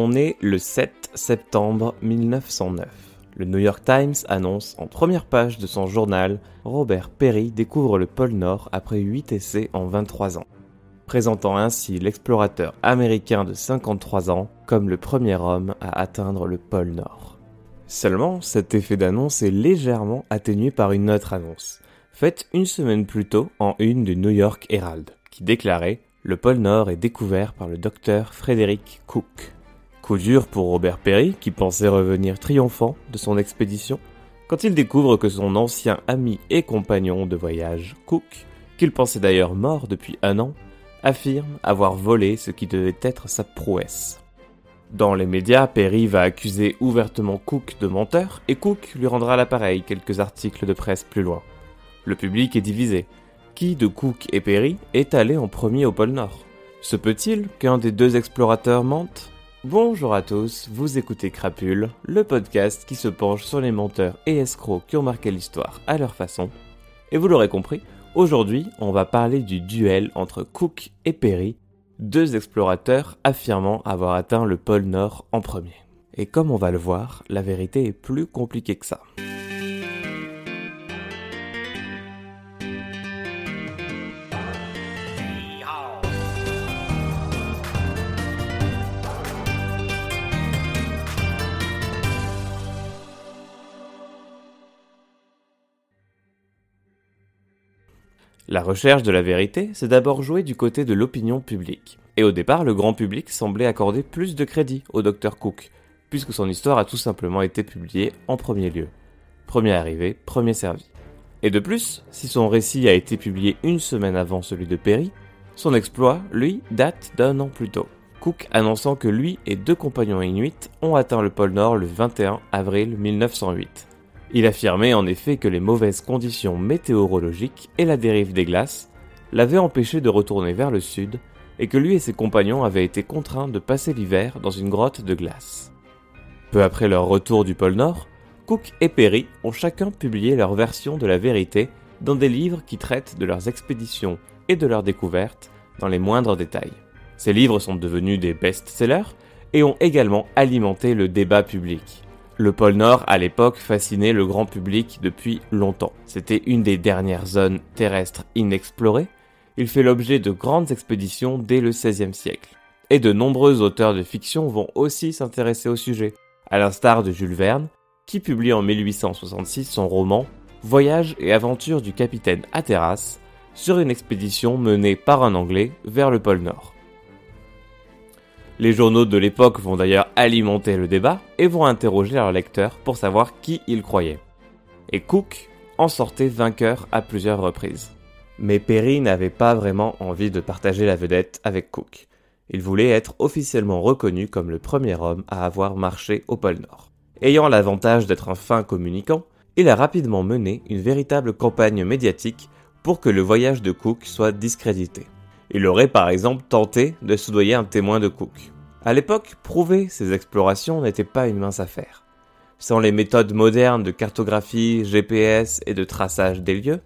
On est le 7 septembre 1909. Le New York Times annonce en première page de son journal Robert Perry découvre le pôle Nord après 8 essais en 23 ans, présentant ainsi l'explorateur américain de 53 ans comme le premier homme à atteindre le pôle Nord. Seulement, cet effet d'annonce est légèrement atténué par une autre annonce, faite une semaine plus tôt en une du New York Herald, qui déclarait Le pôle Nord est découvert par le docteur Frédéric Cook. Coup dur pour Robert Perry, qui pensait revenir triomphant de son expédition, quand il découvre que son ancien ami et compagnon de voyage, Cook, qu'il pensait d'ailleurs mort depuis un an, affirme avoir volé ce qui devait être sa prouesse. Dans les médias, Perry va accuser ouvertement Cook de menteur et Cook lui rendra l'appareil quelques articles de presse plus loin. Le public est divisé. Qui de Cook et Perry est allé en premier au pôle Nord? Se peut-il qu'un des deux explorateurs mente? Bonjour à tous, vous écoutez Crapule, le podcast qui se penche sur les menteurs et escrocs qui ont marqué l'histoire à leur façon. Et vous l'aurez compris, aujourd'hui on va parler du duel entre Cook et Perry, deux explorateurs affirmant avoir atteint le pôle Nord en premier. Et comme on va le voir, la vérité est plus compliquée que ça. La recherche de la vérité s'est d'abord jouée du côté de l'opinion publique. Et au départ, le grand public semblait accorder plus de crédit au Dr Cook, puisque son histoire a tout simplement été publiée en premier lieu. Premier arrivé, premier servi. Et de plus, si son récit a été publié une semaine avant celui de Perry, son exploit, lui, date d'un an plus tôt. Cook annonçant que lui et deux compagnons inuits ont atteint le pôle Nord le 21 avril 1908. Il affirmait en effet que les mauvaises conditions météorologiques et la dérive des glaces l'avaient empêché de retourner vers le sud et que lui et ses compagnons avaient été contraints de passer l'hiver dans une grotte de glace. Peu après leur retour du pôle Nord, Cook et Perry ont chacun publié leur version de la vérité dans des livres qui traitent de leurs expéditions et de leurs découvertes dans les moindres détails. Ces livres sont devenus des best-sellers et ont également alimenté le débat public. Le pôle Nord, à l'époque, fascinait le grand public depuis longtemps. C'était une des dernières zones terrestres inexplorées. Il fait l'objet de grandes expéditions dès le XVIe siècle. Et de nombreux auteurs de fiction vont aussi s'intéresser au sujet, à l'instar de Jules Verne, qui publie en 1866 son roman Voyage et aventure du capitaine Hatteras sur une expédition menée par un Anglais vers le pôle Nord. Les journaux de l'époque vont d'ailleurs alimenter le débat et vont interroger leurs lecteurs pour savoir qui ils croyaient. Et Cook en sortait vainqueur à plusieurs reprises. Mais Perry n'avait pas vraiment envie de partager la vedette avec Cook. Il voulait être officiellement reconnu comme le premier homme à avoir marché au pôle Nord. Ayant l'avantage d'être un fin communicant, il a rapidement mené une véritable campagne médiatique pour que le voyage de Cook soit discrédité. Il aurait par exemple tenté de soudoyer un témoin de Cook. À l'époque, prouver ces explorations n'était pas une mince affaire. Sans les méthodes modernes de cartographie, GPS et de traçage des lieux,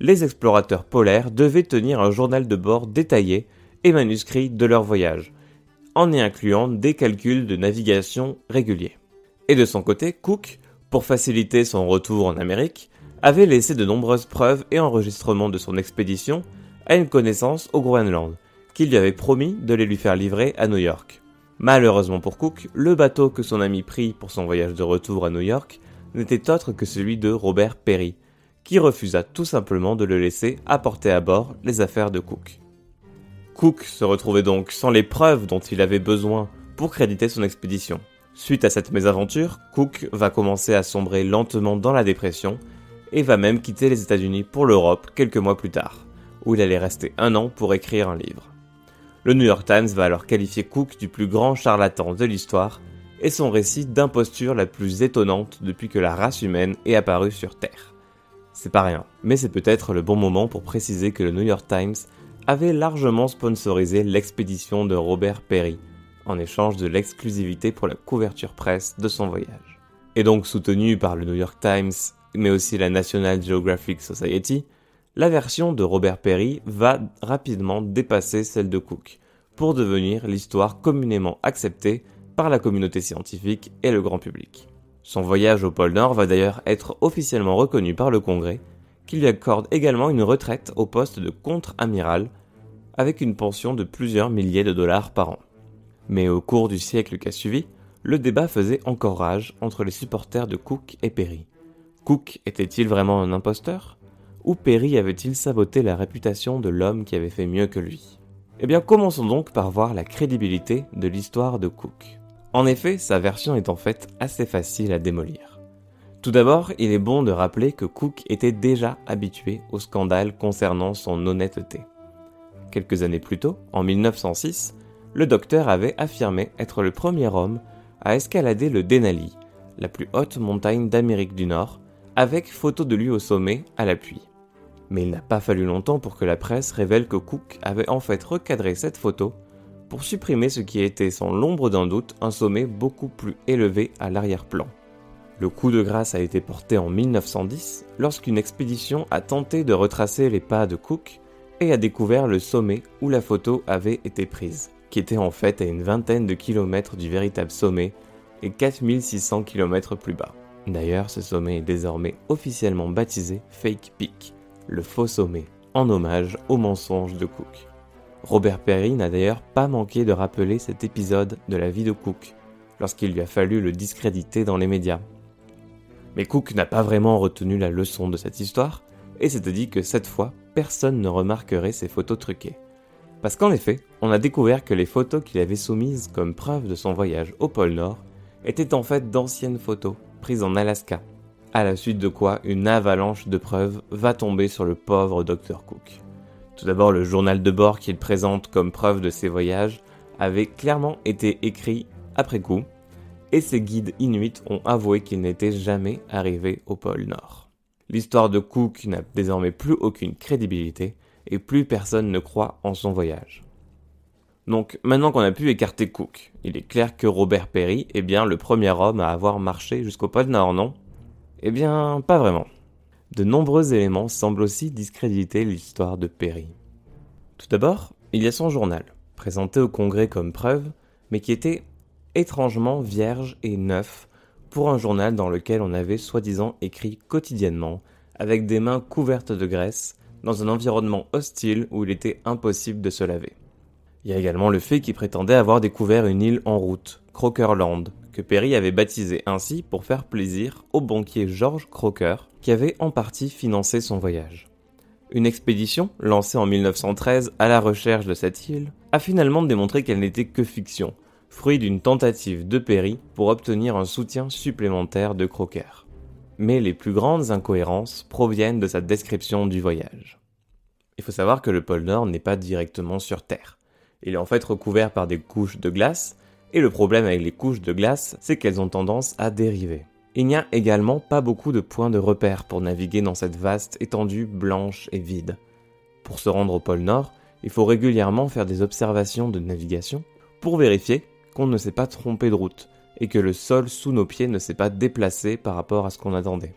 les explorateurs polaires devaient tenir un journal de bord détaillé et manuscrit de leur voyage, en y incluant des calculs de navigation réguliers. Et de son côté, Cook, pour faciliter son retour en Amérique, avait laissé de nombreuses preuves et enregistrements de son expédition à une connaissance au Groenland, qui lui avait promis de les lui faire livrer à New York. Malheureusement pour Cook, le bateau que son ami prit pour son voyage de retour à New York n'était autre que celui de Robert Perry, qui refusa tout simplement de le laisser apporter à bord les affaires de Cook. Cook se retrouvait donc sans les preuves dont il avait besoin pour créditer son expédition. Suite à cette mésaventure, Cook va commencer à sombrer lentement dans la dépression et va même quitter les États-Unis pour l'Europe quelques mois plus tard où il allait rester un an pour écrire un livre. Le New York Times va alors qualifier Cook du plus grand charlatan de l'histoire et son récit d'imposture la plus étonnante depuis que la race humaine est apparue sur Terre. C'est pas rien, mais c'est peut-être le bon moment pour préciser que le New York Times avait largement sponsorisé l'expédition de Robert Perry, en échange de l'exclusivité pour la couverture presse de son voyage. Et donc soutenu par le New York Times, mais aussi la National Geographic Society, la version de Robert Perry va rapidement dépasser celle de Cook, pour devenir l'histoire communément acceptée par la communauté scientifique et le grand public. Son voyage au pôle Nord va d'ailleurs être officiellement reconnu par le Congrès, qui lui accorde également une retraite au poste de contre-amiral, avec une pension de plusieurs milliers de dollars par an. Mais au cours du siècle qui a suivi, le débat faisait encore rage entre les supporters de Cook et Perry. Cook était-il vraiment un imposteur? Ou Perry avait-il saboté la réputation de l'homme qui avait fait mieux que lui? Eh bien commençons donc par voir la crédibilité de l'histoire de Cook. En effet, sa version est en fait assez facile à démolir. Tout d'abord, il est bon de rappeler que Cook était déjà habitué au scandale concernant son honnêteté. Quelques années plus tôt, en 1906, le docteur avait affirmé être le premier homme à escalader le Denali, la plus haute montagne d'Amérique du Nord, avec photo de lui au sommet à l'appui. Mais il n'a pas fallu longtemps pour que la presse révèle que Cook avait en fait recadré cette photo pour supprimer ce qui était sans l'ombre d'un doute un sommet beaucoup plus élevé à l'arrière-plan. Le coup de grâce a été porté en 1910 lorsqu'une expédition a tenté de retracer les pas de Cook et a découvert le sommet où la photo avait été prise, qui était en fait à une vingtaine de kilomètres du véritable sommet et 4600 km plus bas. D'ailleurs, ce sommet est désormais officiellement baptisé Fake Peak, le faux sommet, en hommage au mensonge de Cook. Robert Perry n'a d'ailleurs pas manqué de rappeler cet épisode de la vie de Cook, lorsqu'il lui a fallu le discréditer dans les médias. Mais Cook n'a pas vraiment retenu la leçon de cette histoire, et s'était dit que cette fois, personne ne remarquerait ses photos truquées. Parce qu'en effet, on a découvert que les photos qu'il avait soumises comme preuve de son voyage au pôle Nord étaient en fait d'anciennes photos prise en Alaska, à la suite de quoi une avalanche de preuves va tomber sur le pauvre Dr Cook. Tout d'abord, le journal de bord qu'il présente comme preuve de ses voyages avait clairement été écrit après coup, et ses guides inuits ont avoué qu'il n'était jamais arrivé au pôle Nord. L'histoire de Cook n'a désormais plus aucune crédibilité, et plus personne ne croit en son voyage. Donc maintenant qu'on a pu écarter Cook, il est clair que Robert Perry est bien le premier homme à avoir marché jusqu'au pôle Nord, non? Eh bien, pas vraiment. De nombreux éléments semblent aussi discréditer l'histoire de Perry. Tout d'abord, il y a son journal, présenté au Congrès comme preuve, mais qui était étrangement vierge et neuf pour un journal dans lequel on avait soi-disant écrit quotidiennement, avec des mains couvertes de graisse, dans un environnement hostile où il était impossible de se laver. Il y a également le fait qu'il prétendait avoir découvert une île en route, Crokerland, que Perry avait baptisée ainsi pour faire plaisir au banquier George Croker, qui avait en partie financé son voyage. Une expédition, lancée en 1913 à la recherche de cette île, a finalement démontré qu'elle n'était que fiction, fruit d'une tentative de Perry pour obtenir un soutien supplémentaire de Croker. Mais les plus grandes incohérences proviennent de sa description du voyage. Il faut savoir que le pôle Nord n'est pas directement sur Terre. Il est en fait recouvert par des couches de glace, et le problème avec les couches de glace, c'est qu'elles ont tendance à dériver. Il n'y a également pas beaucoup de points de repère pour naviguer dans cette vaste étendue blanche et vide. Pour se rendre au pôle Nord, il faut régulièrement faire des observations de navigation pour vérifier qu'on ne s'est pas trompé de route et que le sol sous nos pieds ne s'est pas déplacé par rapport à ce qu'on attendait.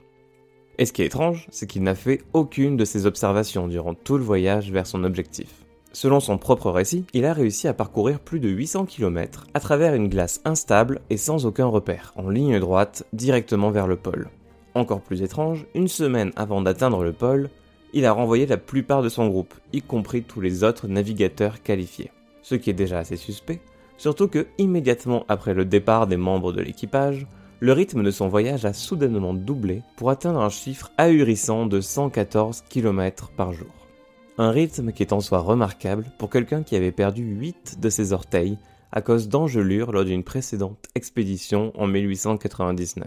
Et ce qui est étrange, c'est qu'il n'a fait aucune de ces observations durant tout le voyage vers son objectif. Selon son propre récit, il a réussi à parcourir plus de 800 km à travers une glace instable et sans aucun repère, en ligne droite, directement vers le pôle. Encore plus étrange, une semaine avant d'atteindre le pôle, il a renvoyé la plupart de son groupe, y compris tous les autres navigateurs qualifiés. Ce qui est déjà assez suspect, surtout que immédiatement après le départ des membres de l'équipage, le rythme de son voyage a soudainement doublé pour atteindre un chiffre ahurissant de 114 km par jour. Un rythme qui est en soi remarquable pour quelqu'un qui avait perdu 8 de ses orteils à cause d'engelures lors d'une précédente expédition en 1899.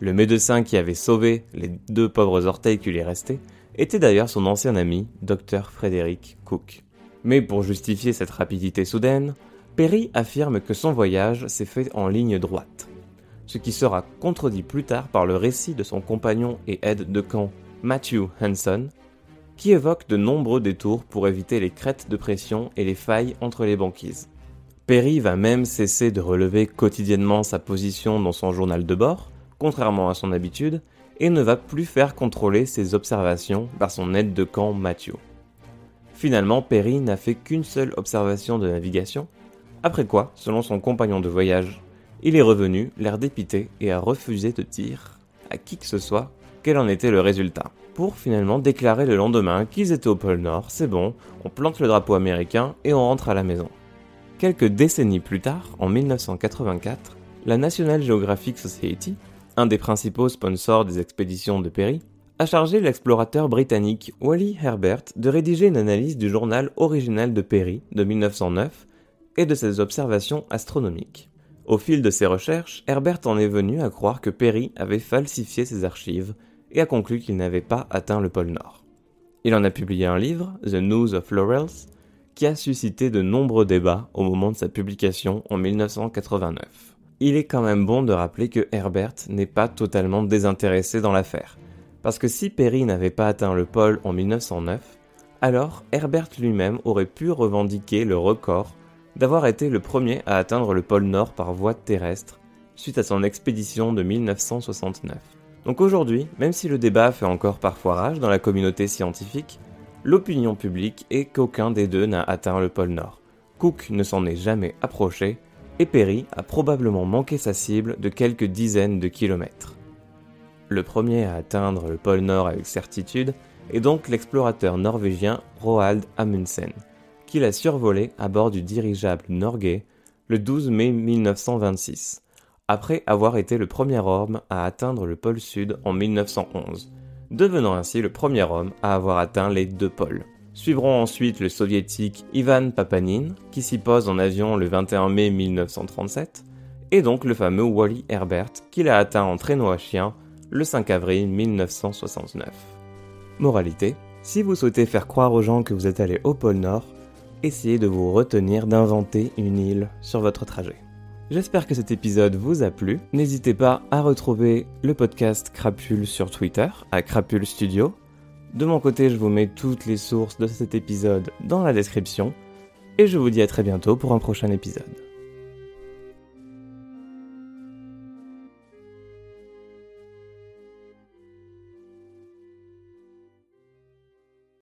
Le médecin qui avait sauvé les deux pauvres orteils qui lui restaient était d'ailleurs son ancien ami, Dr Frédéric Cook. Mais pour justifier cette rapidité soudaine, Perry affirme que son voyage s'est fait en ligne droite, ce qui sera contredit plus tard par le récit de son compagnon et aide de camp Matthew Hanson, qui évoque de nombreux détours pour éviter les crêtes de pression et les failles entre les banquises. Perry va même cesser de relever quotidiennement sa position dans son journal de bord, contrairement à son habitude, et ne va plus faire contrôler ses observations par son aide de camp Matthew. Finalement, Perry n'a fait qu'une seule observation de navigation, Après quoi, selon son compagnon de voyage, il est revenu, l'air dépité, et a refusé de dire à qui que ce soit quel en était le résultat. Pour finalement déclarer le lendemain qu'ils étaient au pôle Nord, c'est bon, on plante le drapeau américain et on rentre à la maison. Quelques décennies plus tard, en 1984, la National Geographic Society, un des principaux sponsors des expéditions de Perry, a chargé l'explorateur britannique Wally Herbert de rédiger une analyse du journal original de Perry de 1909 et de ses observations astronomiques. Au fil de ses recherches, Herbert en est venu à croire que Perry avait falsifié ses archives et a conclu qu'il n'avait pas atteint le pôle Nord. Il en a publié un livre, The News of Laurels, qui a suscité de nombreux débats au moment de sa publication en 1989. Il est quand même bon de rappeler que Herbert n'est pas totalement désintéressé dans l'affaire, parce que si Perry n'avait pas atteint le pôle en 1909, alors Herbert lui-même aurait pu revendiquer le record d'avoir été le premier à atteindre le pôle Nord par voie terrestre suite à son expédition de 1969. Donc aujourd'hui, même si le débat fait encore parfois rage dans la communauté scientifique, l'opinion publique est qu'aucun des deux n'a atteint le pôle Nord. Cook ne s'en est jamais approché et Perry a probablement manqué sa cible de quelques dizaines de kilomètres. Le premier à atteindre le pôle Nord avec certitude est donc l'explorateur norvégien Roald Amundsen, qui l'a survolé à bord du dirigeable Norgay le 12 mai 1926, après avoir été le premier homme à atteindre le pôle Sud en 1911, devenant ainsi le premier homme à avoir atteint les deux pôles. Suivront ensuite le soviétique Ivan Papanin, qui s'y pose en avion le 21 mai 1937, et donc le fameux Wally Herbert, qui l'a atteint en traîneau à chien le 5 avril 1969. Moralité, si vous souhaitez faire croire aux gens que vous êtes allé au pôle Nord, essayez de vous retenir d'inventer une île sur votre trajet. J'espère que cet épisode vous a plu. N'hésitez pas à retrouver le podcast Crapule sur Twitter, à Crapule Studio. De mon côté, je vous mets toutes les sources de cet épisode dans la description. Et je vous dis à très bientôt pour un prochain épisode.